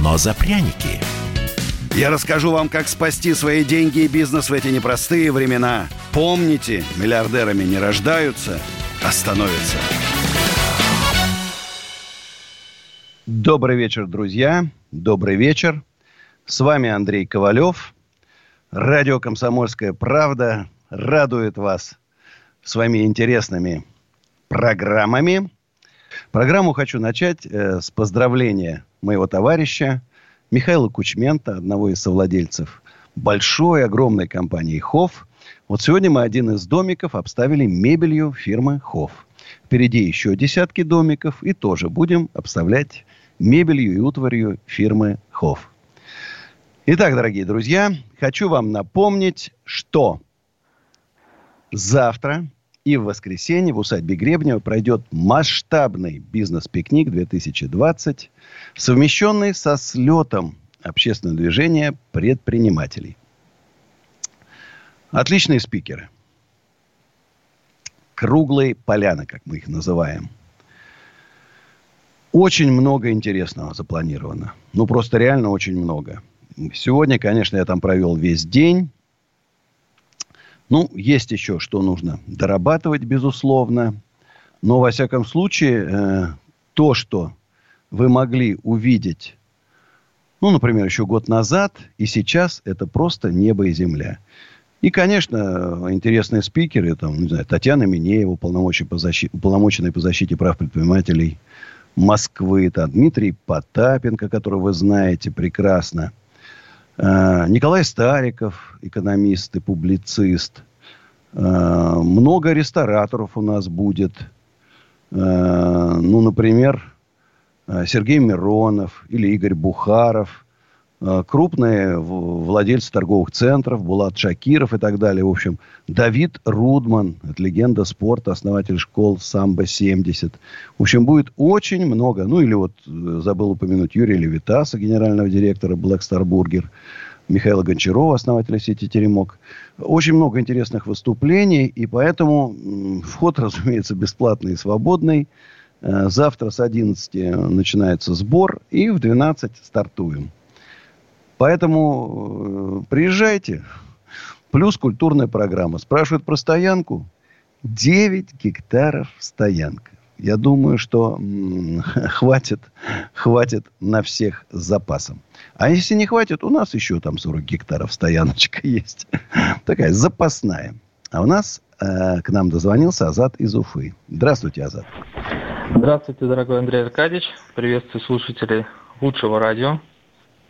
но за пряники. Я расскажу вам, как спасти свои деньги и бизнес в эти непростые времена. Помните, миллиардерами не рождаются, а становятся. Добрый вечер, друзья. Добрый вечер. С вами Андрей Ковалев. Радио «Комсомольская правда» радует вас своими интересными программами. Программу хочу начать э, с поздравления моего товарища Михаила Кучмента, одного из совладельцев большой, огромной компании «Хофф». Вот сегодня мы один из домиков обставили мебелью фирмы «Хофф». Впереди еще десятки домиков, и тоже будем обставлять мебелью и утварью фирмы «Хофф». Итак, дорогие друзья, хочу вам напомнить, что завтра и в воскресенье в усадьбе Гребнева пройдет масштабный бизнес-пикник 2020, совмещенный со слетом общественного движения предпринимателей. Отличные спикеры. Круглые поляны, как мы их называем. Очень много интересного запланировано. Ну, просто реально очень много. Сегодня, конечно, я там провел весь день. Ну, есть еще, что нужно дорабатывать, безусловно. Но, во всяком случае, э, то, что вы могли увидеть, ну, например, еще год назад и сейчас, это просто небо и земля. И, конечно, интересные спикеры, там, не знаю, Татьяна Минеева, уполномоченная по защите, уполномоченная по защите прав предпринимателей Москвы, там, Дмитрий Потапенко, которого вы знаете прекрасно – Николай Стариков, экономист и публицист. Э, много рестораторов у нас будет. Э, ну, например, Сергей Миронов или Игорь Бухаров – Э, крупные владельцы торговых центров, Булат Шакиров и так далее. В общем, Давид Рудман, это легенда спорта, основатель школ Самбо-70. В общем, будет очень много. Ну, или вот э, забыл упомянуть Юрия Левитаса, генерального директора Black Star Burger, Михаила Гончарова, основателя сети «Теремок». Очень много интересных выступлений, и поэтому вход, разумеется, бесплатный и свободный. Э, завтра с 11 начинается сбор, и в 12 стартуем. Поэтому э, приезжайте. Плюс культурная программа. Спрашивают про стоянку. 9 гектаров стоянка. Я думаю, что м- хватит, хватит на всех с запасом. А если не хватит, у нас еще там 40 гектаров стояночка есть. Такая запасная. А у нас э, к нам дозвонился Азат из Уфы. Здравствуйте, Азат. Здравствуйте, дорогой Андрей Аркадьевич. Приветствую слушателей лучшего радио.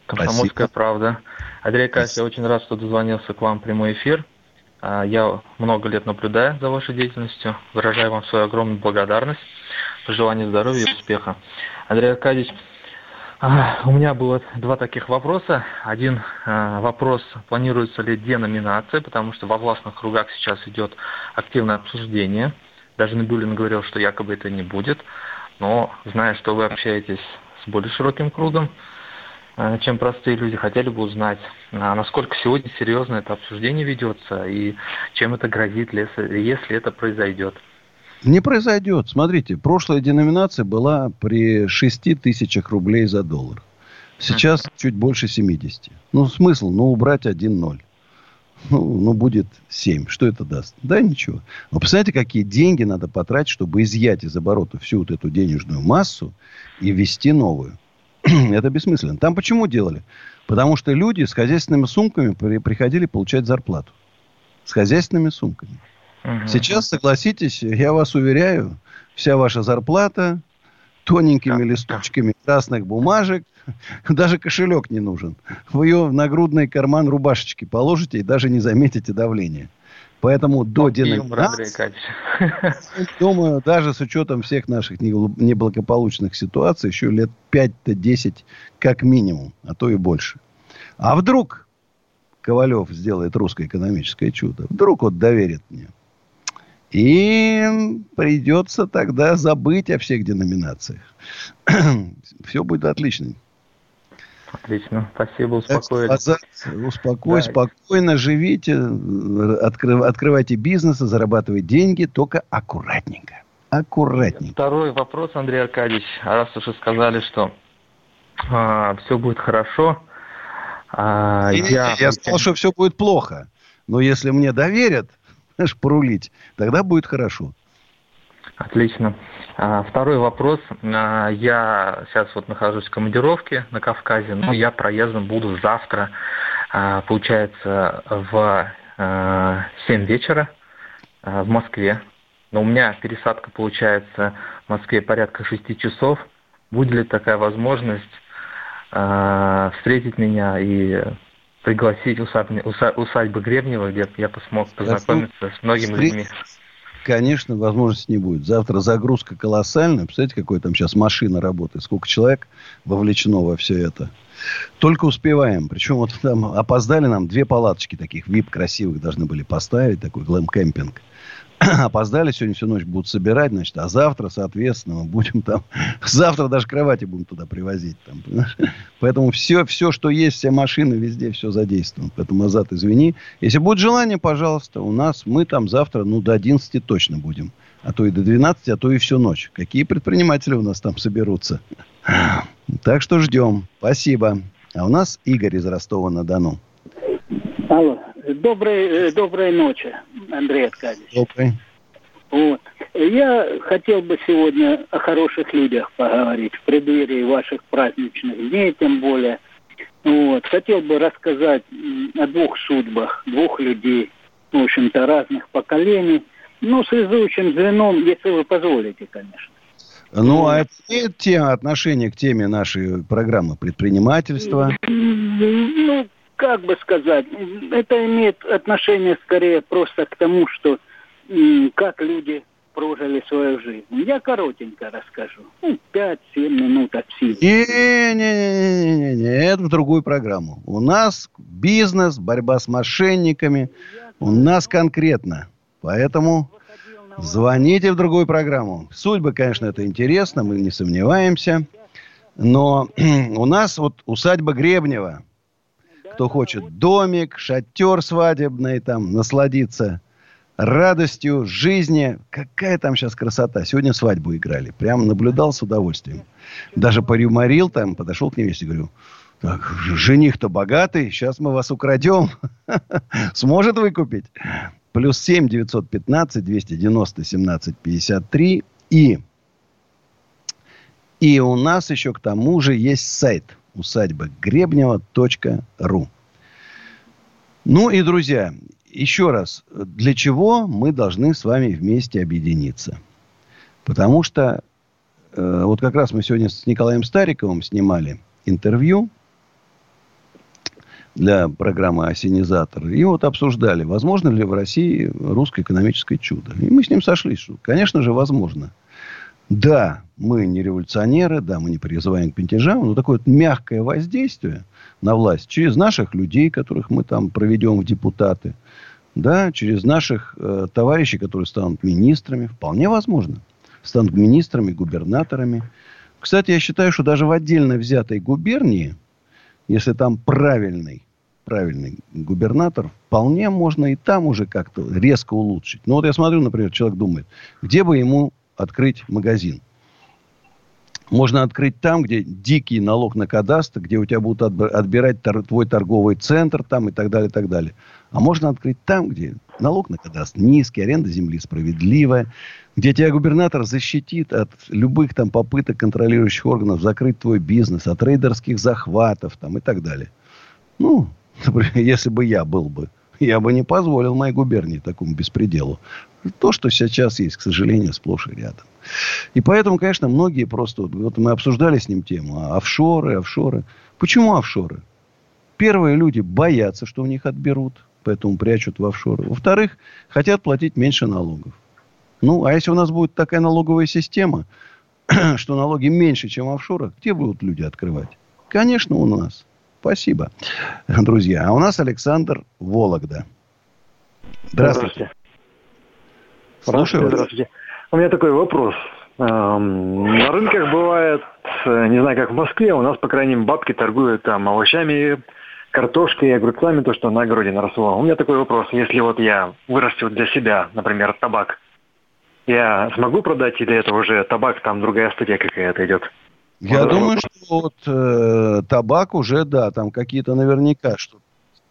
Комсомольская Спасибо. правда. Андрей Кась, я очень рад, что дозвонился к вам в прямой эфир. А, я много лет наблюдаю за вашей деятельностью. Выражаю вам свою огромную благодарность, пожелание здоровья и успеха. Андрей Аркадьевич, а, у меня было два таких вопроса. Один а, вопрос, планируется ли деноминация, потому что во властных кругах сейчас идет активное обсуждение. Даже Набюлин говорил, что якобы это не будет. Но зная, что вы общаетесь с более широким кругом, чем простые люди, хотели бы узнать, а насколько сегодня серьезно это обсуждение ведется и чем это грозит, если это произойдет. Не произойдет. Смотрите, прошлая деноминация была при 6 тысячах рублей за доллар. Сейчас mm. чуть больше 70. Ну, смысл? Ну, убрать 1-0. Ну, ну, будет 7. Что это даст? Да, ничего. Но представляете, какие деньги надо потратить, чтобы изъять из оборота всю вот эту денежную массу и ввести новую. это бессмысленно. Там почему делали? Потому что люди с хозяйственными сумками при, приходили получать зарплату. С хозяйственными сумками. Угу. Сейчас, согласитесь, я вас уверяю, вся ваша зарплата тоненькими листочками красных бумажек, даже кошелек не нужен. Вы ее в нагрудный карман рубашечки положите и даже не заметите давление. Поэтому до деноминации, думаю, даже с учетом всех наших неблагополучных ситуаций, еще лет 5-10 как минимум, а то и больше. А вдруг Ковалев сделает русское экономическое чудо? Вдруг вот доверит мне? И придется тогда забыть о всех деноминациях. Все будет отлично. Отлично, спасибо, успокоили. Успокой, да. спокойно живите, открыв, открывайте бизнес, зарабатывайте деньги, только аккуратненько. Аккуратненько. Второй вопрос, Андрей Аркадьевич. Раз уже сказали, что а, все будет хорошо. А, я, я сказал, что все будет плохо. Но если мне доверят, знаешь, порулить, тогда будет хорошо. Отлично. А, второй вопрос. А, я сейчас вот нахожусь в командировке на Кавказе, но я проездом буду завтра, а, получается, в 7 вечера в Москве. Но у меня пересадка получается в Москве порядка 6 часов. Будет ли такая возможность встретить меня и пригласить усадьбы, усадьбы Гребнева, где я смог познакомиться с многими людьми? Конечно, возможности не будет. Завтра загрузка колоссальная. Представляете, какой там сейчас машина работает. Сколько человек вовлечено во все это. Только успеваем. Причем вот там опоздали нам две палаточки таких вип красивых должны были поставить. Такой глэм-кемпинг. опоздали, сегодня всю ночь будут собирать, значит, а завтра, соответственно, мы будем там, завтра даже кровати будем туда привозить. Там, Поэтому все, все, что есть, все машины, везде все задействовано. Поэтому, Азат, извини. Если будет желание, пожалуйста, у нас, мы там завтра, ну, до 11 точно будем. А то и до 12, а то и всю ночь. Какие предприниматели у нас там соберутся? Так что ждем. Спасибо. А у нас Игорь из Ростова-на-Дону. Алло. Доброй, э, доброй ночи, Андрей Аркадьевич. Добрый. Вот. Я хотел бы сегодня о хороших людях поговорить в преддверии ваших праздничных дней, тем более. Вот. Хотел бы рассказать о двух судьбах, двух людей, в общем-то, разных поколений. Ну, связующим звеном, если вы позволите, конечно. Ну, а это имеет тема, отношение к теме нашей программы предпринимательства? Ну, как бы сказать, это имеет отношение скорее просто к тому, что как люди прожили свою жизнь. Я коротенько расскажу. Ну, 5-7 минут от силы. Не-не-не-не-не, это в другую программу. У нас бизнес, борьба с мошенниками. У нас конкретно. Поэтому звоните в другую программу. Судьба, конечно, это интересно, мы не сомневаемся. Но у нас вот усадьба Гребнева – кто хочет домик, шатер свадебный, там, насладиться радостью жизни. Какая там сейчас красота. Сегодня свадьбу играли. Прямо наблюдал с удовольствием. Даже порюморил там, подошел к невесте, говорю, так, жених-то богатый, сейчас мы вас украдем. Сможет выкупить? Плюс 7 915 290 17 53. И, и у нас еще к тому же есть сайт – усадьба Гребнева.ру. Ну и, друзья, еще раз, для чего мы должны с вами вместе объединиться? Потому что э, вот как раз мы сегодня с Николаем Стариковым снимали интервью для программы «Осенизатор». И вот обсуждали, возможно ли в России русское экономическое чудо. И мы с ним сошлись, что, конечно же, возможно. Да, мы не революционеры, да, мы не призываем к пентежам, но такое вот мягкое воздействие на власть через наших людей, которых мы там проведем в депутаты, да, через наших э, товарищей, которые станут министрами, вполне возможно. Станут министрами, губернаторами. Кстати, я считаю, что даже в отдельно взятой губернии, если там правильный, правильный губернатор, вполне можно и там уже как-то резко улучшить. Ну вот я смотрю, например, человек думает, где бы ему открыть магазин. Можно открыть там, где дикий налог на кадастр, где у тебя будут отбирать твой торговый центр там и так далее, и так далее. А можно открыть там, где налог на кадастр низкий, аренда земли справедливая, где тебя губернатор защитит от любых там попыток контролирующих органов закрыть твой бизнес, от рейдерских захватов там и так далее. Ну, например, если бы я был бы я бы не позволил моей губернии такому беспределу. То, что сейчас есть, к сожалению, сплошь и рядом. И поэтому, конечно, многие просто... Вот мы обсуждали с ним тему. А офшоры, офшоры. Почему офшоры? Первые люди боятся, что у них отберут. поэтому прячут в офшоры. Во-вторых, хотят платить меньше налогов. Ну, а если у нас будет такая налоговая система, что налоги меньше, чем в офшорах, где будут люди открывать? Конечно, у нас. Спасибо, друзья. А у нас Александр Вологда. Здравствуйте. Слушаю. Здравствуйте. У меня такой вопрос. На рынках бывает, э, не знаю, как в Москве, у нас, по крайней мере, бабки торгуют там овощами, картошкой, огурцами, то, что на огороде наросло. У меня такой вопрос. Если вот я вырастил для себя, например, табак, я смогу продать или это уже табак, там другая студия какая-то идет? Я вот думаю, что вот э, табак уже, да, там какие-то наверняка что-то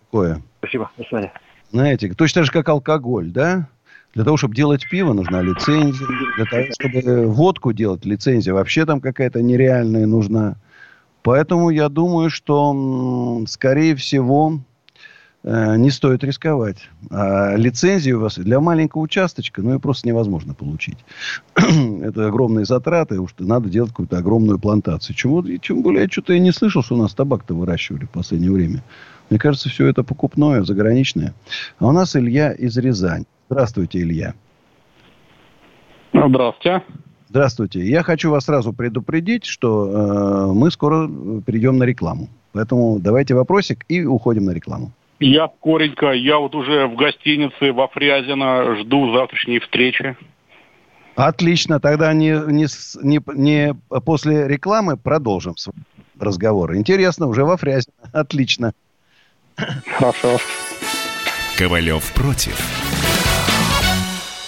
такое. Спасибо, до свидания. Знаете, точно так же, как алкоголь, да? Для того, чтобы делать пиво, нужна лицензия. Для того, чтобы водку делать, лицензия вообще там какая-то нереальная нужна. Поэтому я думаю, что, скорее всего, э, не стоит рисковать. А лицензию у вас для маленького участочка, ну, ее просто невозможно получить. Это огромные затраты, уж надо делать какую-то огромную плантацию. Чего, тем более, я что-то и не слышал, что у нас табак-то выращивали в последнее время. Мне кажется, все это покупное, заграничное. А у нас Илья из Рязань. Здравствуйте, Илья. Здравствуйте. Здравствуйте. Я хочу вас сразу предупредить, что э, мы скоро перейдем на рекламу. Поэтому давайте вопросик и уходим на рекламу. Я коренько, я вот уже в гостинице во Фрязино жду завтрашней встречи. Отлично, тогда не, не, не, не после рекламы продолжим разговор. Интересно, уже во Фрязино. Отлично. Хорошо. Ковалев против.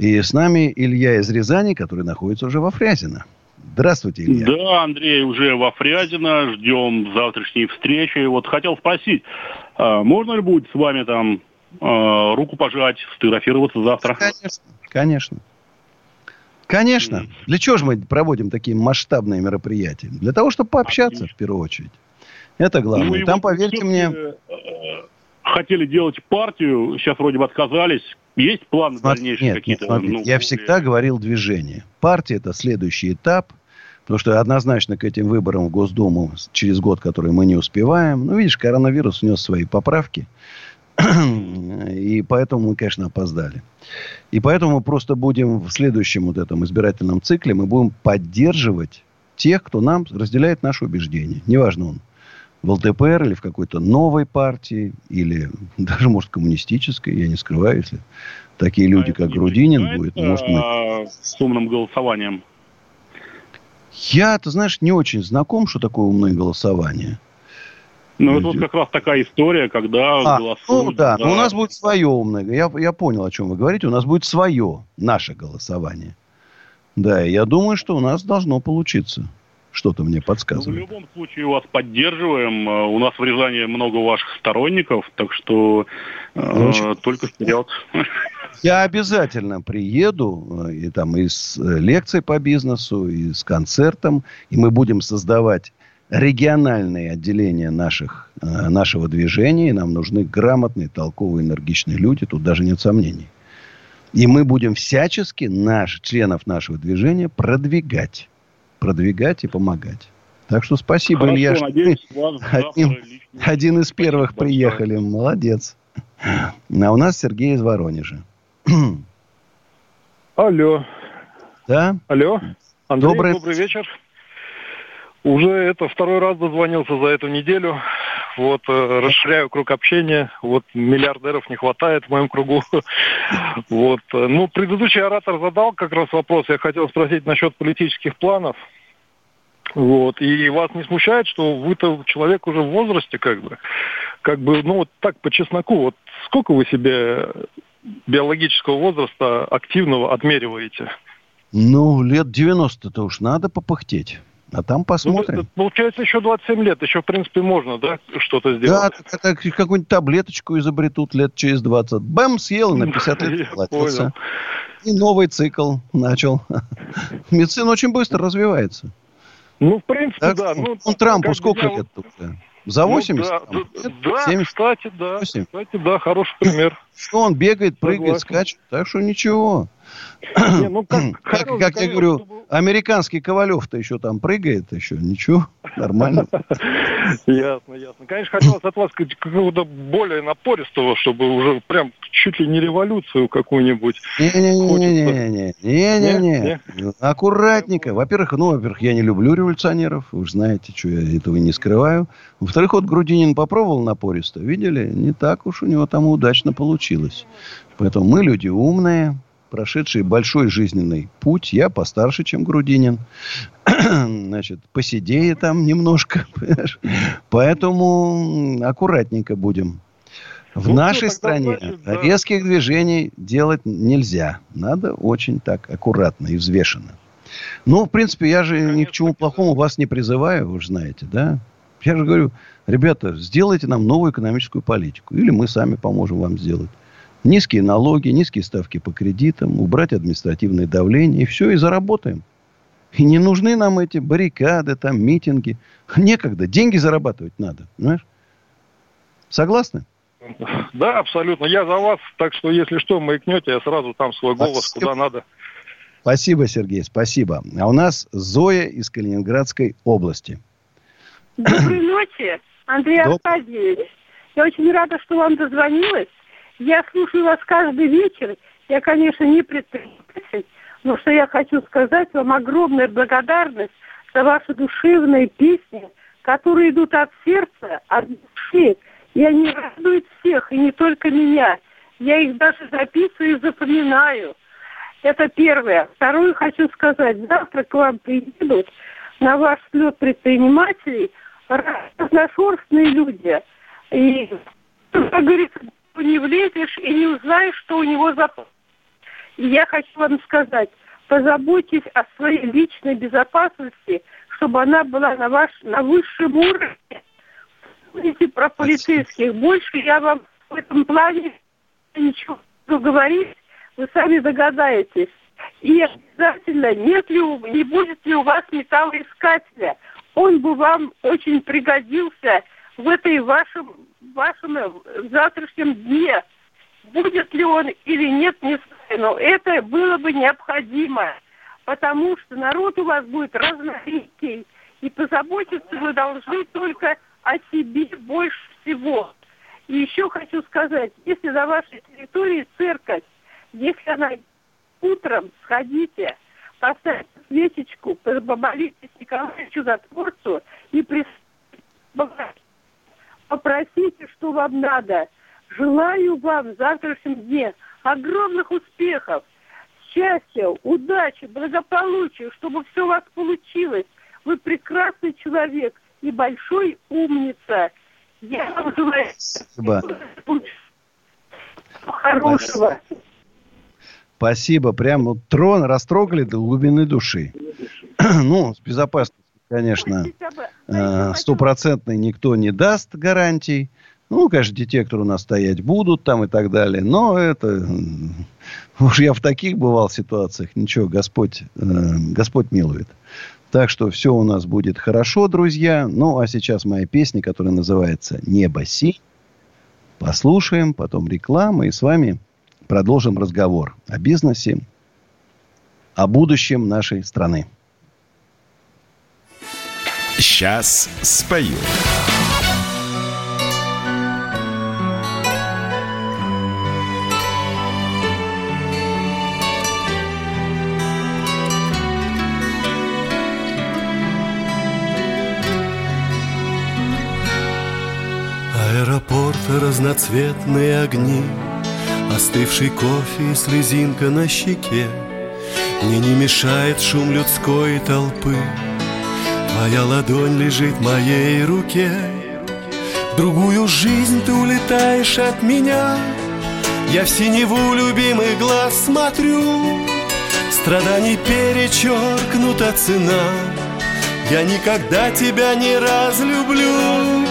И с нами Илья из Рязани, который находится уже во Фрязино. Здравствуйте, Илья. Да, Андрей, уже во Фрязино. Ждем завтрашней встречи. Вот хотел спросить, а можно ли будет с вами там а, руку пожать, сфотографироваться завтра? Конечно, конечно. Конечно. Для чего же мы проводим такие масштабные мероприятия? Для того, чтобы пообщаться, Отлично. в первую очередь. Это главное. Ну, Там, вот поверьте мне... Хотели делать партию, сейчас вроде бы отказались. Есть планы Смотри, дальнейшие какие-то? Нет, ну, я всегда говорил движение. Партия – это следующий этап. Потому что однозначно к этим выборам в Госдуму через год, который мы не успеваем. Ну, видишь, коронавирус внес свои поправки. И поэтому мы, конечно, опоздали. И поэтому мы просто будем в следующем вот этом избирательном цикле, мы будем поддерживать тех, кто нам разделяет наши убеждения. Неважно он в ЛДПР или в какой-то новой партии, или даже, может, коммунистической, я не скрываю, если такие а люди, а как Грудинин будет, может, мы... С умным голосованием. Я, ты знаешь, не очень знаком, что такое умное голосование. Ну, это вот как раз такая история, когда а, голосуют... Ну, да, но у нас будет свое умное. Я, я понял, о чем вы говорите. У нас будет свое, наше голосование. Да, я думаю, что у нас должно получиться. Что-то мне подсказывает. Ну, в любом случае вас поддерживаем. Э, у нас в Рязани много ваших сторонников, так что э, только вперед. Я обязательно приеду э, и там и с э, лекцией по бизнесу, и с концертом, и мы будем создавать региональные отделения наших, нашего движения. И нам нужны грамотные, толковые, энергичные люди. Тут даже нет сомнений. И мы будем всячески наш, членов нашего движения продвигать продвигать и помогать. Так что спасибо, Хорошо, Илья. Надеюсь, один, один из первых большое. приехали. Молодец. А у нас Сергей из Воронежа. Алло. Да? Алло. Андрей, добрый... добрый вечер. Уже это второй раз дозвонился за эту неделю. Вот, э, расширяю круг общения, вот, миллиардеров не хватает в моем кругу. Вот, ну, предыдущий оратор задал как раз вопрос, я хотел спросить насчет политических планов. Вот, и вас не смущает, что вы-то человек уже в возрасте, как бы, как бы, ну, вот так по чесноку, вот сколько вы себе биологического возраста активного отмериваете? Ну, лет 90-то уж надо попыхтеть. А там посмотрим. Ну, получается, еще 27 лет. Еще, в принципе, можно, да, что-то сделать? Да, это какую-нибудь таблеточку изобретут лет через 20. Бэм, съел, на 50 лет хватился. И новый цикл начал. Медицина очень быстро развивается. Ну, в принципе, так, да. Ну, он Трампу сколько я... лет тут? За 80? Ну, да, там, да, 70? кстати, да. 8? Кстати, да, хороший пример. Что он бегает, прыгает, Согласен. скачет. Так что ничего. Не, ну, как, как, как я говорю. Американский Ковалев-то еще там прыгает, еще ничего, нормально. Ясно, ясно. Конечно, хотелось от вас какого-то более напористого, чтобы уже прям чуть ли не революцию какую-нибудь. Не-не-не, не-не-не, аккуратненько. Во-первых, ну, во-первых, я не люблю революционеров, вы же знаете, что я этого не скрываю. Во-вторых, вот Грудинин попробовал напористо, видели, не так уж у него там удачно получилось. Поэтому мы люди умные, прошедшие большой жизненный путь. Я постарше, чем Грудинин. Значит, посидее там немножко. Поэтому аккуратненько будем. В ну, нашей стране значит, да. резких движений делать нельзя. Надо очень так аккуратно и взвешенно. Ну, в принципе, я же Конечно, ни к чему плохому вас не призываю, вы же знаете, да? Я же говорю, ребята, сделайте нам новую экономическую политику. Или мы сами поможем вам сделать. Низкие налоги, низкие ставки по кредитам, убрать административное давление, и все, и заработаем. И не нужны нам эти баррикады, там, митинги. Некогда. Деньги зарабатывать надо. Понимаешь? Согласны? Да, абсолютно. Я за вас. Так что, если что, маякнете, я сразу там свой голос спасибо. куда надо. Спасибо, Сергей, спасибо. А у нас Зоя из Калининградской области. Доброй ночи, Андрей Доб... Аркадьевич. Я очень рада, что вам дозвонилась. Я слушаю вас каждый вечер. Я, конечно, не предприниматель, но что я хочу сказать вам огромная благодарность за ваши душевные песни, которые идут от сердца, от души. И они радуют всех, и не только меня. Я их даже записываю и запоминаю. Это первое. Второе хочу сказать. Завтра к вам приедут на ваш слет предпринимателей разношерстные люди. И, как говорится, не влезешь и не узнаешь, что у него за... И я хочу вам сказать, позаботьтесь о своей личной безопасности, чтобы она была на, ваш, на высшем уровне. Помните про полицейских. Больше я вам в этом плане ничего не говорить, вы сами догадаетесь. И обязательно, нет ли, не будет ли у вас металлоискателя. Он бы вам очень пригодился в этой вашем вашем э, завтрашнем дне. Будет ли он или нет, не знаю, но это было бы необходимо, потому что народ у вас будет разноликий, и позаботиться вы должны только о себе больше всего. И еще хочу сказать, если на вашей территории церковь, если она утром сходите, поставьте свечечку, помолитесь Николаю Чудотворцу и присутствуйте попросите, что вам надо. Желаю вам в завтрашнем дне огромных успехов, счастья, удачи, благополучия, чтобы все у вас получилось. Вы прекрасный человек и большой умница. Я вам желаю Спасибо. хорошего. Спасибо. Прям трон растрогали до глубины души. ну, с безопасностью конечно, э, стопроцентной никто не даст гарантий. Ну, конечно, детекторы у нас стоять будут там и так далее. Но это... Уж я в таких бывал ситуациях. Ничего, Господь, э, Господь милует. Так что все у нас будет хорошо, друзья. Ну, а сейчас моя песня, которая называется «Небо си». Послушаем, потом реклама. И с вами продолжим разговор о бизнесе, о будущем нашей страны. Сейчас спою. Аэропорт, разноцветные огни Остывший кофе и слезинка на щеке Мне не мешает шум людской толпы Твоя ладонь лежит в моей руке. В другую жизнь ты улетаешь от меня. Я в синеву любимый глаз смотрю. Страданий перечеркнута цена. Я никогда тебя не разлюблю.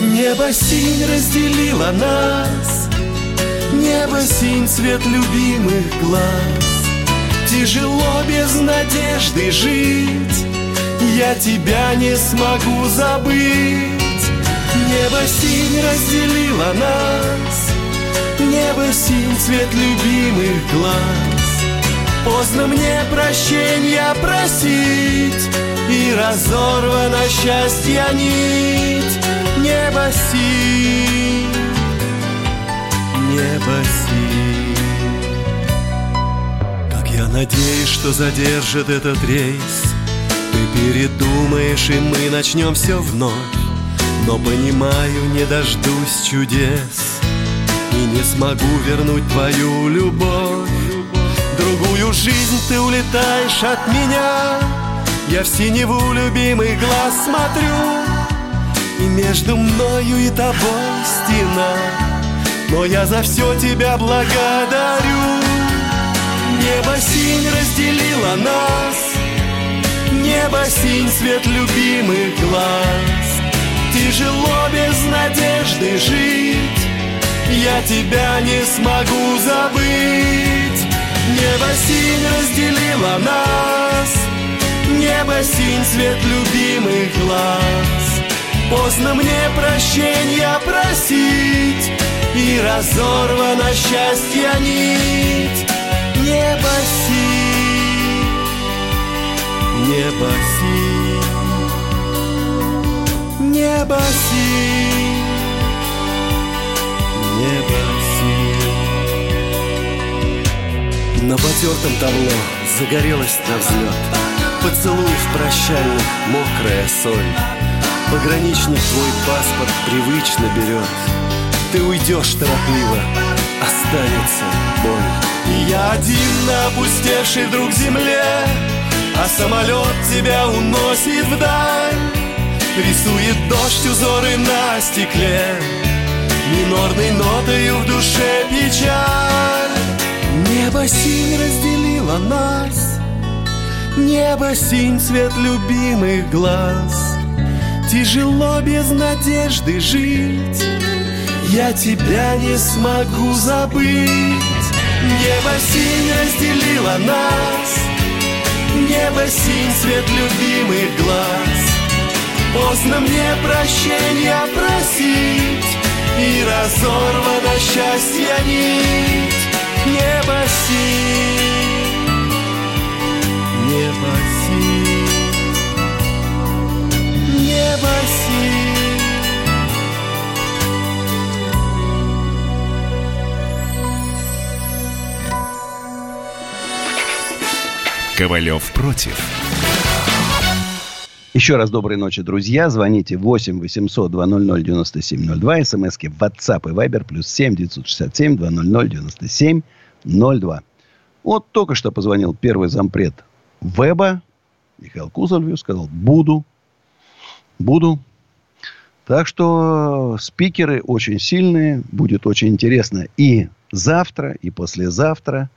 Небо синь разделила нас. Небо синь цвет любимых глаз Тяжело без надежды жить. Я тебя не смогу забыть. Небо синь разделила нас. Небо синь цвет любимых глаз. Поздно мне прощения просить И разорвана счастья нить. Небо синь, небо синь я надеюсь, что задержит этот рейс. Ты передумаешь, и мы начнем все вновь. Но понимаю, не дождусь чудес. И не смогу вернуть твою любовь. Другую жизнь ты улетаешь от меня. Я в синеву любимый глаз смотрю. И между мною и тобой стена. Но я за все тебя благодарю Небо синь разделило нас. Небо синь цвет любимых глаз. Тяжело без надежды жить. Я тебя не смогу забыть. Небо синь разделило нас. Небо синь цвет любимых глаз. Поздно мне прощения просить И разорвана счастья нить Небо синь Небо синь Небо синь Небо синь. На потертом табло загорелась на взлет. Поцелуев прощальных мокрая соль. Пограничник твой паспорт привычно берет. Ты уйдешь торопливо, останется боль я один на опустевшей вдруг земле А самолет тебя уносит вдаль. Рисует дождь узоры на стекле Минорной нотою в душе печаль. Небо синь разделило нас Небо синь цвет любимых глаз. Тяжело без надежды жить Я тебя не смогу забыть Небо синь разделило нас. Небо синь цвет любимых глаз. Поздно мне прощения просить И разорвано счастье нить. Небо синь. Небо синь Ковалев против. Еще раз доброй ночи, друзья. Звоните 8 800 200 9702. СМСки WhatsApp и Viber плюс 7 967 200 9702. Вот только что позвонил первый зампред Веба. Михаил Кузовлев сказал, буду. Буду. Так что спикеры очень сильные. Будет очень интересно и завтра, и послезавтра.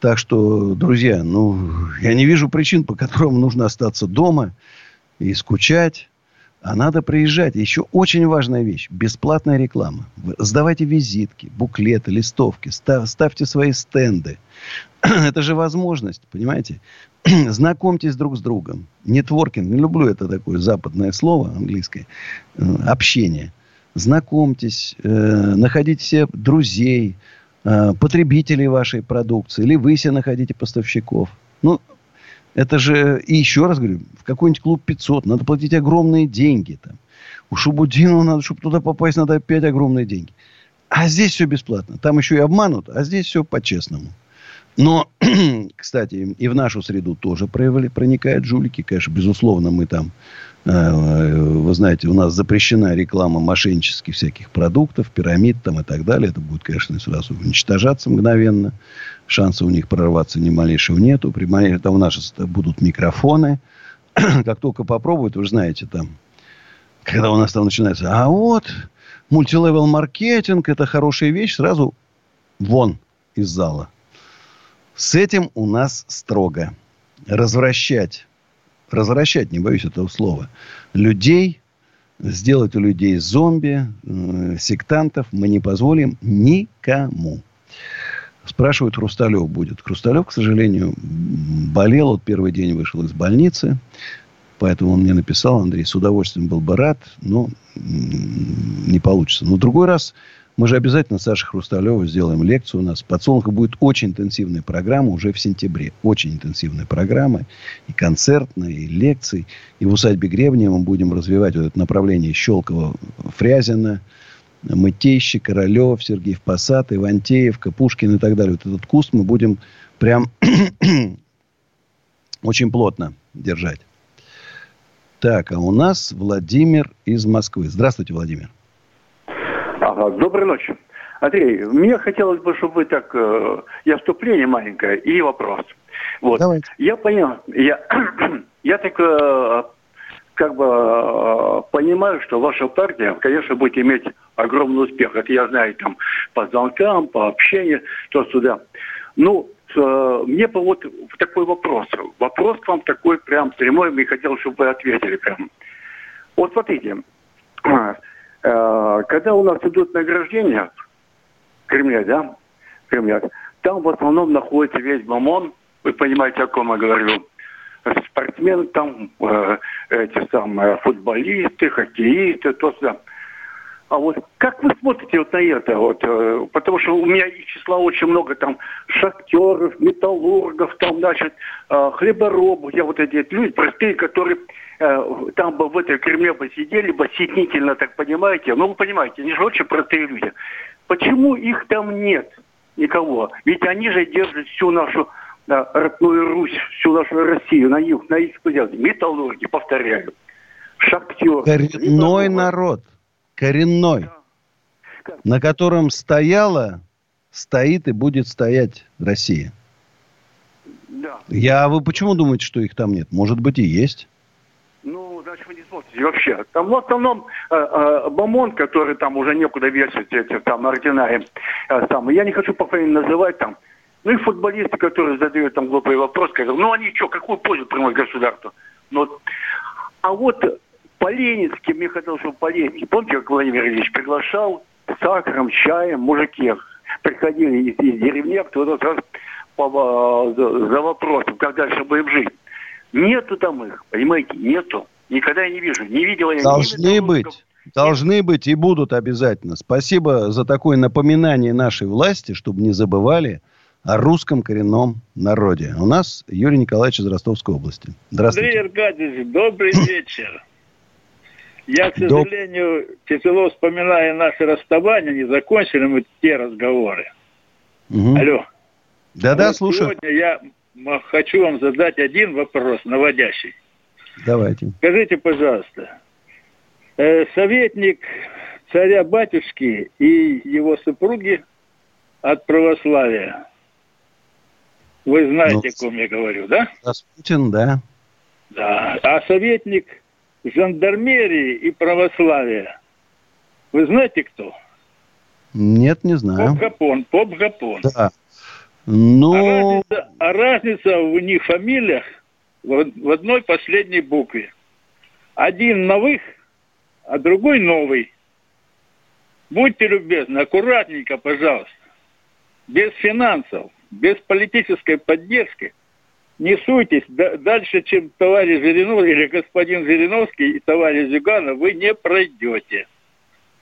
Так что, друзья, ну, я не вижу причин, по которым нужно остаться дома и скучать. А надо приезжать. Еще очень важная вещь. Бесплатная реклама. Сдавайте визитки, буклеты, листовки. Став, ставьте свои стенды. это же возможность, понимаете? Знакомьтесь друг с другом. Нетворкинг. Не люблю это такое западное слово английское. Э, общение. Знакомьтесь. Э, находите себе друзей. Э, потребителей вашей продукции. Или вы себе находите поставщиков. Ну, это же, и еще раз говорю, в какой-нибудь клуб 500 надо платить огромные деньги. Там. У Шубудинова надо, чтобы туда попасть, надо опять огромные деньги. А здесь все бесплатно. Там еще и обманут, а здесь все по-честному. Но, кстати, и в нашу среду тоже проникают жулики. Конечно, безусловно, мы там, вы знаете, у нас запрещена реклама мошеннических всяких продуктов, пирамид там и так далее. Это будет, конечно, сразу уничтожаться мгновенно. Шанса у них прорваться ни малейшего нету. При там у нас будут микрофоны. Как только попробуют, вы знаете, там, когда у нас там начинается, а вот мультилевел маркетинг, это хорошая вещь, сразу вон из зала. С этим у нас строго. Развращать, развращать, не боюсь этого слова, людей, сделать у людей зомби, э, сектантов мы не позволим никому. Спрашивают, Хрусталев будет. Хрусталев, к сожалению, болел. Вот первый день вышел из больницы. Поэтому он мне написал, Андрей, с удовольствием был бы рад, но не получится. Но в другой раз мы же обязательно Саше Хрусталеву сделаем лекцию у нас. Подсолнуха будет очень интенсивная программа уже в сентябре. Очень интенсивная программа. И концертная, и лекции. И в усадьбе Гребня мы будем развивать вот это направление Щелкова, Фрязина, Мытейщик, Королев, Сергеев Посад, Ивантеевка, Пушкин и так далее. Вот этот куст мы будем прям очень плотно держать. Так, а у нас Владимир из Москвы. Здравствуйте, Владимир. Ага, доброй ночи. Андрей, мне хотелось бы, чтобы вы так... Э, я вступление маленькое и вопрос. Вот. Давайте. Я понял, я, я так э, как бы э, понимаю, что ваша партия, конечно, будет иметь огромный успех. Это я знаю там по звонкам, по общению, то сюда. Ну, э, мне по вот такой вопрос. Вопрос к вам такой прям прямой, мне хотелось, чтобы вы ответили прям. Вот смотрите, Э, когда у нас идут награждения в Кремле, да, в Кремле, там в основном находится весь мамон, вы понимаете, о ком я говорю, спортсмены там, э, эти самые футболисты, хоккеисты, то все. А вот как вы смотрите вот на это? Вот, э, потому что у меня их числа очень много там шахтеров, металлургов, там, значит, э, хлеборобов. Я вот эти люди простые, которые э, там бы в этой Кремле бы сидели бы сетнительно, так понимаете? Ну, вы понимаете, они же очень простые люди. Почему их там нет никого? Ведь они же держат всю нашу да, родную Русь, всю нашу Россию на юг, на их металлурги, повторяю. Шахтеры. Коренной народ коренной, на котором стояла, стоит и будет стоять Россия. Да. Я, вы почему думаете, что их там нет? Может быть и есть. Значит, вы не смотрите вообще. Там в основном э, э, Бомон, который там уже некуда вешать, эти там ординарии. Э, там. Я не хочу по фамилии называть там. Ну и футболисты, которые задают там глупый вопрос, говорят, ну они что, какую пользу приносят государству? Ну, а вот по Ленински, мне хотелось, чтобы по Ленински. Помните, как Владимир Ильич приглашал сахаром, чаем мужики приходили из, из деревни, кто то раз по, за, за вопросом, как дальше будем жить. Нету там их, понимаете, нету. Никогда я не вижу, не видел я. Должны быть. Должны быть и будут обязательно. Спасибо за такое напоминание нашей власти, чтобы не забывали о русском коренном народе. У нас Юрий Николаевич из Ростовской области. Здравствуйте. Андрей Аркадьевич, добрый вечер. Я, к сожалению, Доп... тяжело вспоминаю наши расставания, не закончили мы те разговоры. Угу. Алло. Да-да, вот слушаю. Сегодня я хочу вам задать один вопрос, наводящий. Давайте. Скажите, пожалуйста, э, советник царя-батюшки и его супруги от православия. Вы знаете, ну, о ком я говорю, да? Распутин, да. Да. А советник жандармерии и православия. Вы знаете кто? Нет, не знаю. Поп-Гапон, Поп-Гапон. Да. Ну... А разница, а разница в них фамилиях в, одной последней букве. Один новых, а другой новый. Будьте любезны, аккуратненько, пожалуйста. Без финансов, без политической поддержки – не суйтесь дальше, чем товарищ Жириновский или господин Жириновский и товарищ Зюганов, вы не пройдете.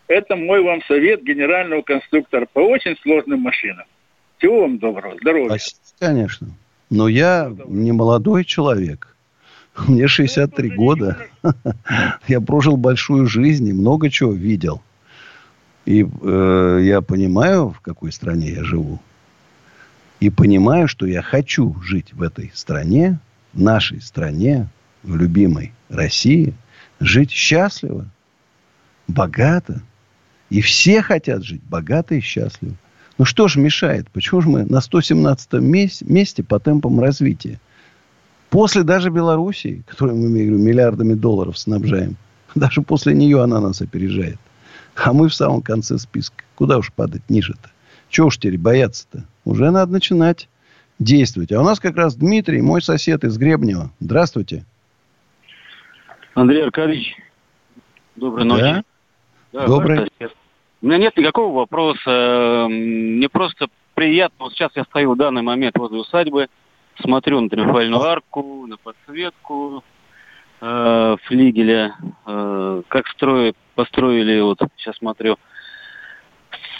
Это мой вам совет генерального конструктора по очень сложным машинам. Всего вам доброго, здоровья. Конечно. Но я не молодой человек. Мне 63 года. Я прожил большую жизнь и много чего видел. И э, я понимаю, в какой стране я живу. И понимаю, что я хочу жить в этой стране, в нашей стране, в любимой России, жить счастливо, богато. И все хотят жить богато и счастливо. Ну что же мешает? Почему же мы на 117 месте по темпам развития? После даже Белоруссии, которую мы миллиардами долларов снабжаем, даже после нее она нас опережает. А мы в самом конце списка. Куда уж падать ниже-то? Чего уж теперь бояться-то? Уже надо начинать действовать. А у нас как раз Дмитрий, мой сосед из Гребнева. Здравствуйте. Андрей Аркадьевич, доброй ночи. Да? Да, Добрый. У меня нет никакого вопроса. Мне просто приятно. Вот сейчас я стою в данный момент возле усадьбы, смотрю на триумфальную арку, на подсветку э, флигеля, э, как строят, построили, вот сейчас смотрю,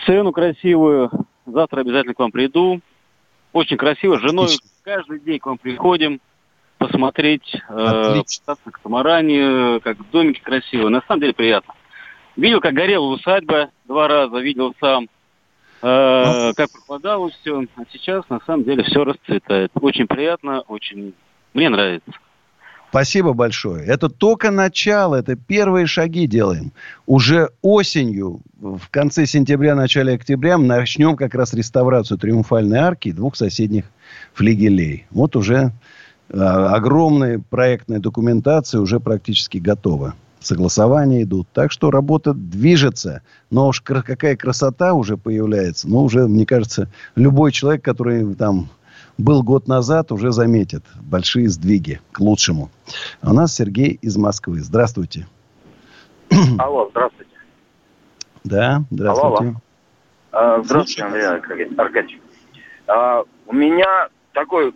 сцену красивую. Завтра обязательно к вам приду. Очень красиво. С женой каждый день к вам приходим посмотреть, э, на катамаране, как домики красивые. На самом деле приятно. Видел, как горела усадьба два раза, видел сам, э, как пропадало все. А сейчас, на самом деле, все расцветает. Очень приятно, очень... Мне нравится. Спасибо большое. Это только начало, это первые шаги делаем. Уже осенью, в конце сентября, начале октября, мы начнем как раз реставрацию Триумфальной арки и двух соседних флигелей. Вот уже э, огромная проектная документация уже практически готова согласования идут. Так что работа движется. Но уж какая красота уже появляется. Ну, уже, мне кажется, любой человек, который там был год назад, уже заметит большие сдвиги к лучшему. А у нас Сергей из Москвы. Здравствуйте. Алло, здравствуйте. Да, здравствуйте. Алло, алло. Здравствуйте, Андрей Аркадьевич. А, у меня такой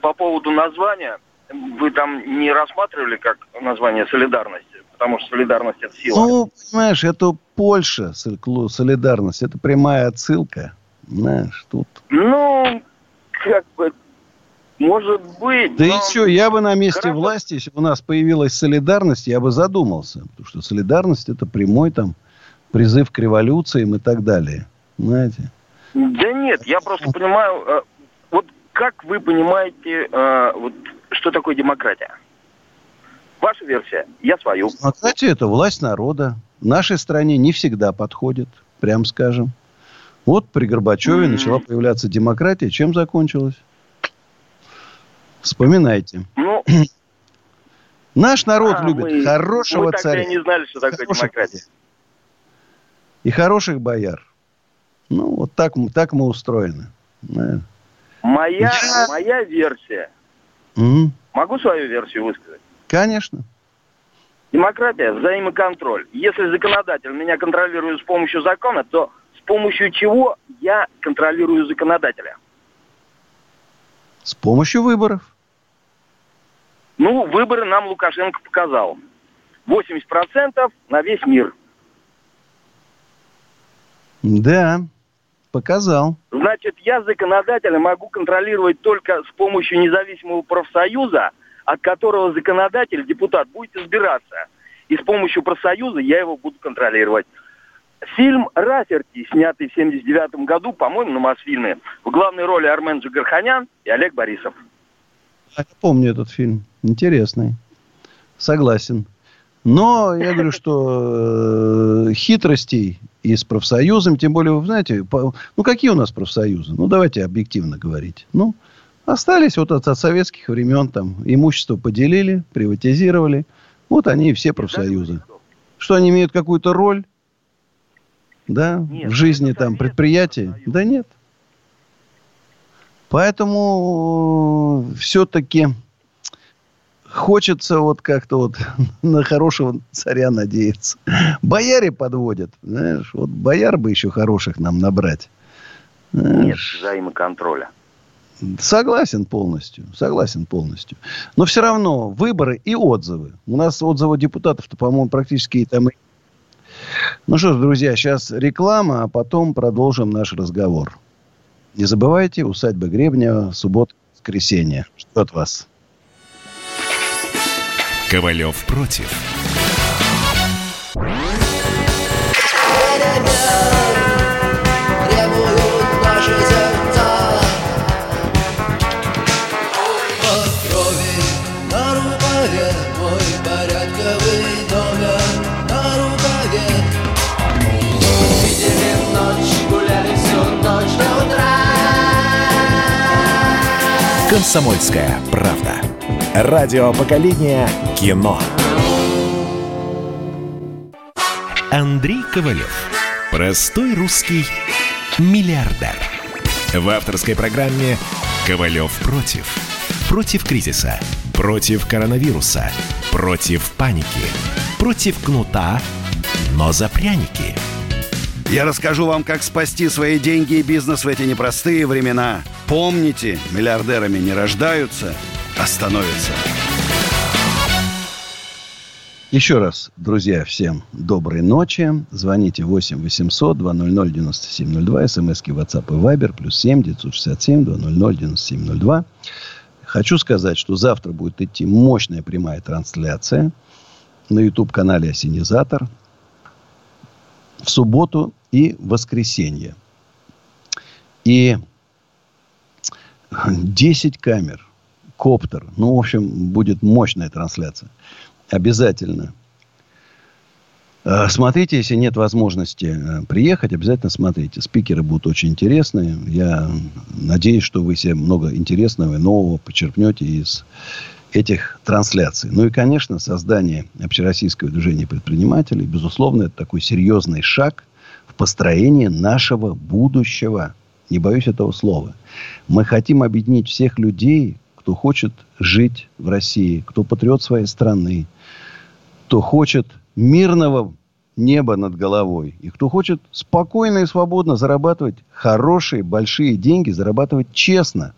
по поводу названия – вы там не рассматривали как название солидарности? Потому что солидарность это сила. Ну, понимаешь, это Польша, солидарность. Это прямая отсылка. Знаешь, тут... Ну, как бы, может быть. Да но... и все, я бы на месте Гораздо... власти, если бы у нас появилась солидарность, я бы задумался. Потому что солидарность это прямой там призыв к революциям и так далее. Знаете? Да нет, я просто понимаю, э, вот как вы понимаете э, вот что такое демократия? Ваша версия, я свою. Демократия – это власть народа. В нашей стране не всегда подходит, прям скажем. Вот при Горбачеве mm-hmm. начала появляться демократия. Чем закончилась? Вспоминайте. Ну, Наш народ а, любит мы, хорошего мы царя. Мы не знали, что такое демократия. И хороших бояр. Ну, вот так, так мы устроены. Моя, Я... моя версия Угу. Могу свою версию высказать? Конечно. Демократия – взаимоконтроль. Если законодатель меня контролирует с помощью закона, то с помощью чего я контролирую законодателя? С помощью выборов. Ну, выборы нам Лукашенко показал. 80% на весь мир. Да, Показал. Значит, я законодателя могу контролировать только с помощью независимого профсоюза, от которого законодатель, депутат, будет избираться. И с помощью профсоюза я его буду контролировать. Фильм «Раферти», снятый в 79 году, по-моему, на Мосфильме. В главной роли Армен Джигарханян и Олег Борисов. Я помню этот фильм. Интересный. Согласен. Но я говорю, что э, хитростей и с профсоюзом, тем более, вы знаете, по, ну, какие у нас профсоюзы? Ну, давайте объективно говорить. Ну, остались вот от, от советских времен, там, имущество поделили, приватизировали. Вот они и все профсоюзы. Что они имеют какую-то роль? Да, нет, в жизни там предприятия? Да нет. Поэтому э, все-таки хочется вот как-то вот на хорошего царя надеяться. Бояре подводят, знаешь, вот бояр бы еще хороших нам набрать. Знаешь. Нет взаимоконтроля. Согласен полностью, согласен полностью. Но все равно выборы и отзывы. У нас отзывы депутатов-то, по-моему, практически там. Ну что ж, друзья, сейчас реклама, а потом продолжим наш разговор. Не забывайте, усадьба Гребня, суббота, воскресенье. Ждет вас. Ковалев против. «Комсомольская правда». Радио поколения кино. Андрей Ковалев. Простой русский миллиардер. В авторской программе «Ковалев против». Против кризиса. Против коронавируса. Против паники. Против кнута, но за пряники. Я расскажу вам, как спасти свои деньги и бизнес в эти непростые времена. Помните, миллиардерами не рождаются, а становятся. Еще раз, друзья, всем доброй ночи. Звоните 8 800 200 9702. СМСки WhatsApp и Viber. Плюс 7 967 200 9702. Хочу сказать, что завтра будет идти мощная прямая трансляция на YouTube-канале «Осенизатор». В субботу и воскресенье. И 10 камер, коптер. Ну, в общем, будет мощная трансляция обязательно. Э, смотрите, если нет возможности э, приехать, обязательно смотрите. Спикеры будут очень интересные. Я надеюсь, что вы себе много интересного и нового почерпнете из этих трансляций. Ну и, конечно, создание общероссийского движения предпринимателей, безусловно, это такой серьезный шаг в построении нашего будущего. Не боюсь этого слова. Мы хотим объединить всех людей, кто хочет жить в России, кто патриот своей страны, кто хочет мирного неба над головой, и кто хочет спокойно и свободно зарабатывать хорошие, большие деньги, зарабатывать честно.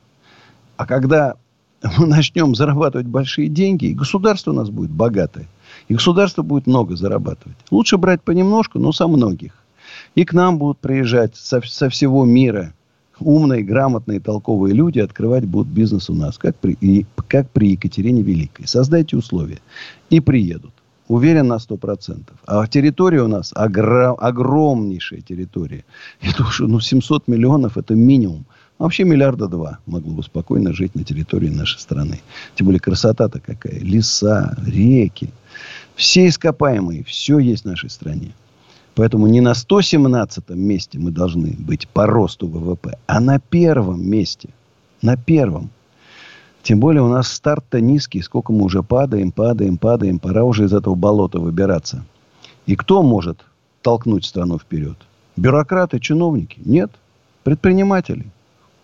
А когда мы начнем зарабатывать большие деньги, и государство у нас будет богатое, и государство будет много зарабатывать. Лучше брать понемножку, но со многих. И к нам будут приезжать со, со всего мира умные, грамотные, толковые люди открывать будут бизнес у нас, как при, и, как при Екатерине Великой. Создайте условия. И приедут. Уверен на 100%. А территория у нас огр... огромнейшая территория. Думаю, что ну, 700 миллионов это минимум. Вообще миллиарда два могло бы спокойно жить на территории нашей страны. Тем более красота-то какая. Леса, реки. Все ископаемые. Все есть в нашей стране. Поэтому не на 117 месте мы должны быть по росту ВВП, а на первом месте. На первом. Тем более у нас старт-то низкий. Сколько мы уже падаем, падаем, падаем. Пора уже из этого болота выбираться. И кто может толкнуть страну вперед? Бюрократы, чиновники? Нет. Предприниматели.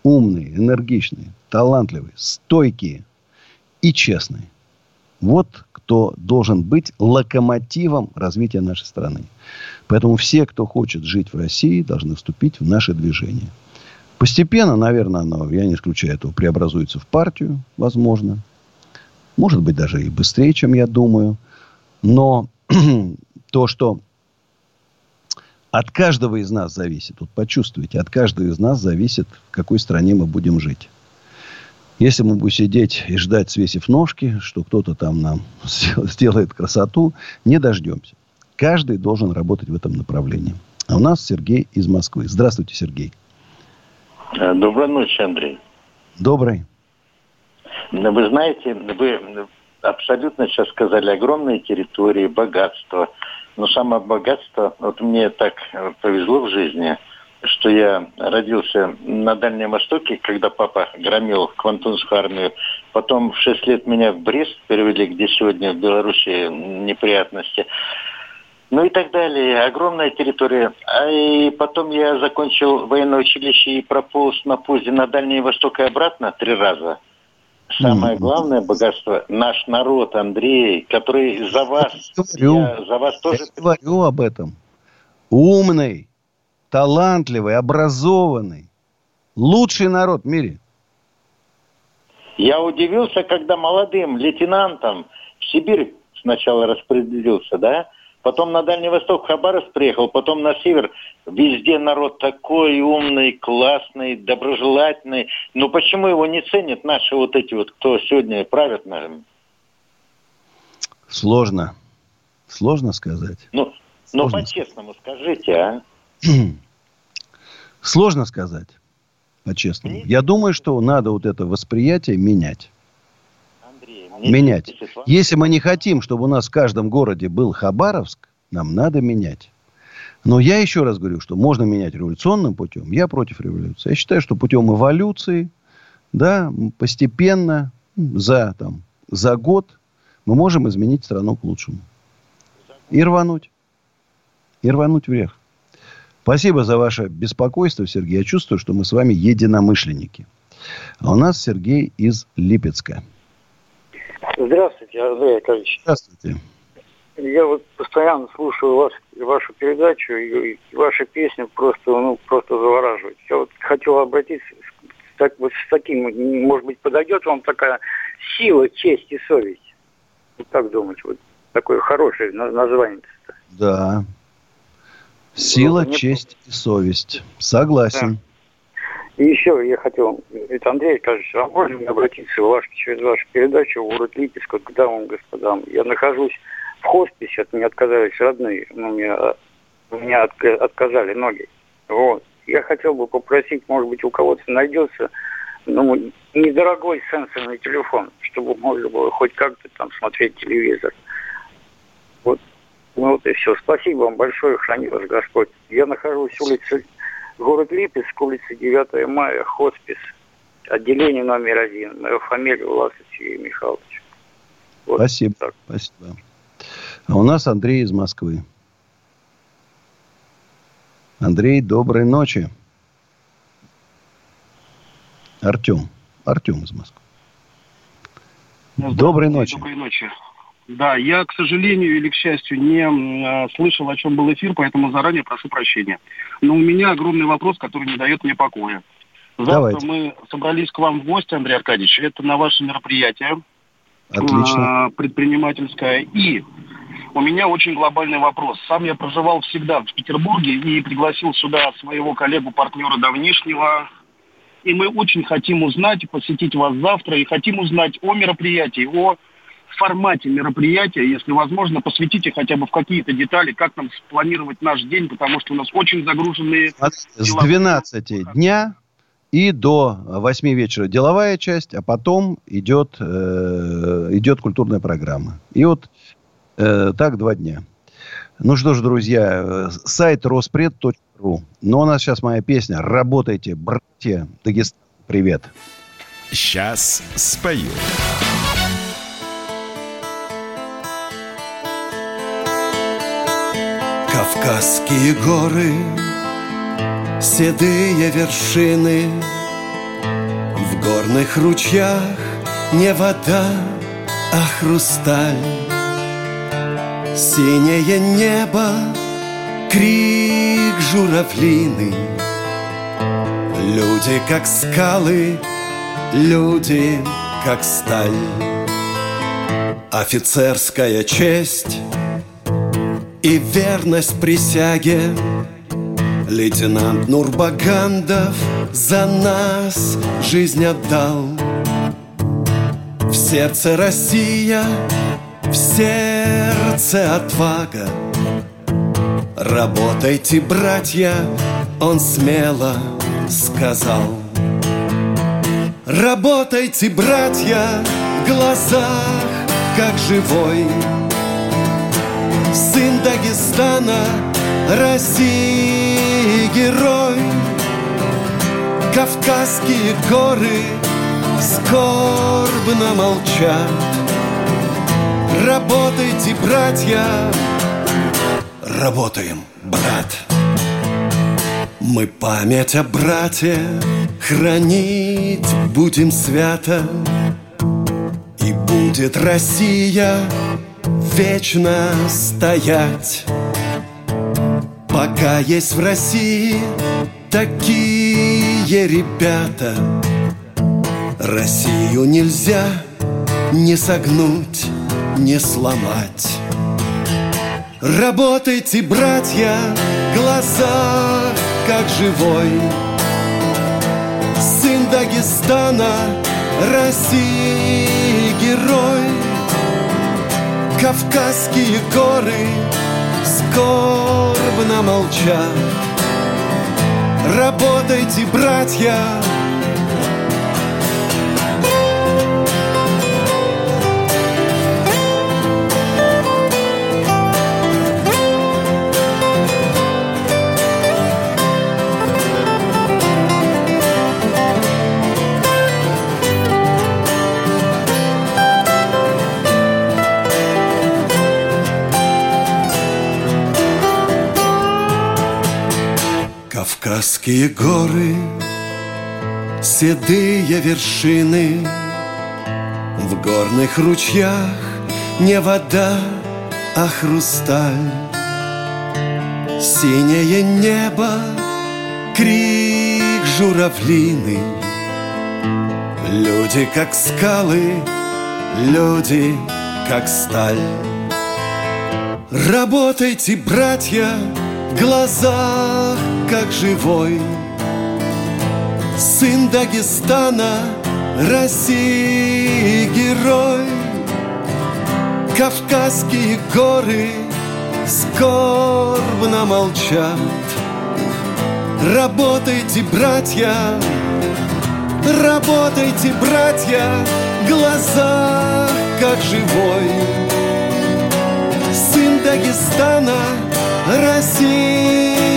Умные, энергичные, талантливые, стойкие и честные. Вот кто должен быть локомотивом развития нашей страны. Поэтому все, кто хочет жить в России, должны вступить в наше движение. Постепенно, наверное, оно, я не исключаю этого, преобразуется в партию, возможно. Может быть, даже и быстрее, чем я думаю. Но то, что от каждого из нас зависит, вот почувствуйте, от каждого из нас зависит, в какой стране мы будем жить. Если мы будем сидеть и ждать, свесив ножки, что кто-то там нам сделает красоту, не дождемся. Каждый должен работать в этом направлении. А у нас Сергей из Москвы. Здравствуйте, Сергей. Э, доброй ночи, Андрей. Добрый. Вы знаете, вы абсолютно сейчас сказали огромные территории, богатство. Но самое богатство, вот мне так повезло в жизни, что я родился на Дальнем Востоке, когда папа громил Квантунскую армию. Потом в 6 лет меня в Брест перевели, где сегодня в Беларуси неприятности ну и так далее. Огромная территория. А и потом я закончил военное училище и прополз на поезде на Дальний Восток и обратно три раза. Самое главное богатство – наш народ, Андрей, который за вас, говорю, я за вас тоже... Я говорю об этом. Умный, талантливый, образованный. Лучший народ в мире. Я удивился, когда молодым лейтенантом в Сибирь сначала распределился, да, потом на Дальний Восток Хабаровск приехал, потом на север. Везде народ такой умный, классный, доброжелательный. Но почему его не ценят наши вот эти вот, кто сегодня правят нами? Сложно. Сложно сказать. Ну, ну по-честному скажите, а? Сложно сказать. По-честному. Я думаю, что надо вот это восприятие менять менять. Если мы не хотим, чтобы у нас в каждом городе был Хабаровск, нам надо менять. Но я еще раз говорю, что можно менять революционным путем. Я против революции. Я считаю, что путем эволюции да, постепенно, за, там, за год мы можем изменить страну к лучшему. И рвануть. И рвануть вверх. Спасибо за ваше беспокойство, Сергей. Я чувствую, что мы с вами единомышленники. А у нас Сергей из Липецка. Здравствуйте, Андрей Яковлевич. Здравствуйте. Я вот постоянно слушаю вас, вашу передачу, и, и ваши песни просто, ну, просто завораживают. Я вот хотел обратиться так, вот с таким, может быть, подойдет вам такая сила, честь и совесть. Вот так думать, вот такое хорошее название. -то. Да. Сила, ну, честь и совесть. Согласен. Да. И еще я хотел, это Андрей, кажется, а можно мне обратиться в ваш, через вашу передачу в город Липецк к дамам, господам? Я нахожусь в хосписе, от меня отказались родные, ну, меня, меня отказали ноги. Вот. Я хотел бы попросить, может быть, у кого-то найдется ну, недорогой сенсорный телефон, чтобы можно было хоть как-то там смотреть телевизор. Вот. Ну вот и все. Спасибо вам большое, храни вас Господь. Я нахожусь в улице Город Липецк, улица 9 мая, хоспис, отделение номер один. Моя фамилия Власов Сергей Михайлович. Вот Спасибо. Так. Спасибо. А у нас Андрей из Москвы. Андрей, доброй ночи. Артем. Артем из Москвы. Доброй ночи. Доброй ночи. Да, я, к сожалению или к счастью, не э, слышал, о чем был эфир, поэтому заранее прошу прощения. Но у меня огромный вопрос, который не дает мне покоя. Завтра Давайте. мы собрались к вам в гости, Андрей Аркадьевич. Это на ваше мероприятие. Отлично. Э, предпринимательское. И у меня очень глобальный вопрос. Сам я проживал всегда в Петербурге и пригласил сюда своего коллегу-партнера давнишнего. И мы очень хотим узнать, посетить вас завтра, и хотим узнать о мероприятии, о формате мероприятия, если возможно, посвятите хотя бы в какие-то детали, как нам спланировать наш день, потому что у нас очень загруженные... С 12 дня и до 8 вечера деловая часть, а потом идет, э, идет культурная программа. И вот э, так два дня. Ну что ж, друзья, э, сайт роспред.ру. Но у нас сейчас моя песня «Работайте, братья». Дагестан, привет. Сейчас спою. Кавказские горы, седые вершины, В горных ручьях не вода, а хрусталь. Синее небо, крик журавлины, Люди как скалы, люди как сталь. Офицерская честь — и верность присяге. Лейтенант Нурбагандов за нас жизнь отдал. В сердце Россия, в сердце отвага. Работайте, братья, он смело сказал. Работайте, братья, в глазах, как живой Сын Дагестана, России герой. Кавказские горы скорбно молчат. Работайте, братья, работаем, брат. Мы память о брате хранить будем свято. И будет Россия вечно стоять. Пока есть в России такие ребята Россию нельзя не согнуть, не сломать. Работайте, братья, глаза как живой. Сын Дагестана, России герой Кавказские горы скорбно молчат. Работайте, братья, Кавказские горы, седые вершины, В горных ручьях не вода, а хрусталь. Синее небо, крик журавлины, Люди как скалы, люди как сталь. Работайте, братья, в глазах как живой Сын Дагестана, России герой. Кавказские горы скорбно молчат. Работайте, братья, работайте, братья, в глазах как живой Сын Дагестана, России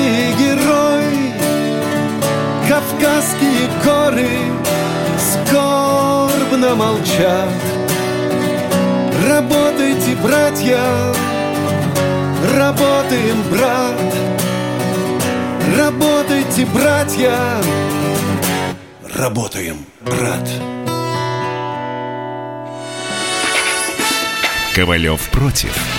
Кавказские горы скорбно молчат. Работайте, братья, работаем, брат. Работайте, братья, работаем, брат. Ковалев против.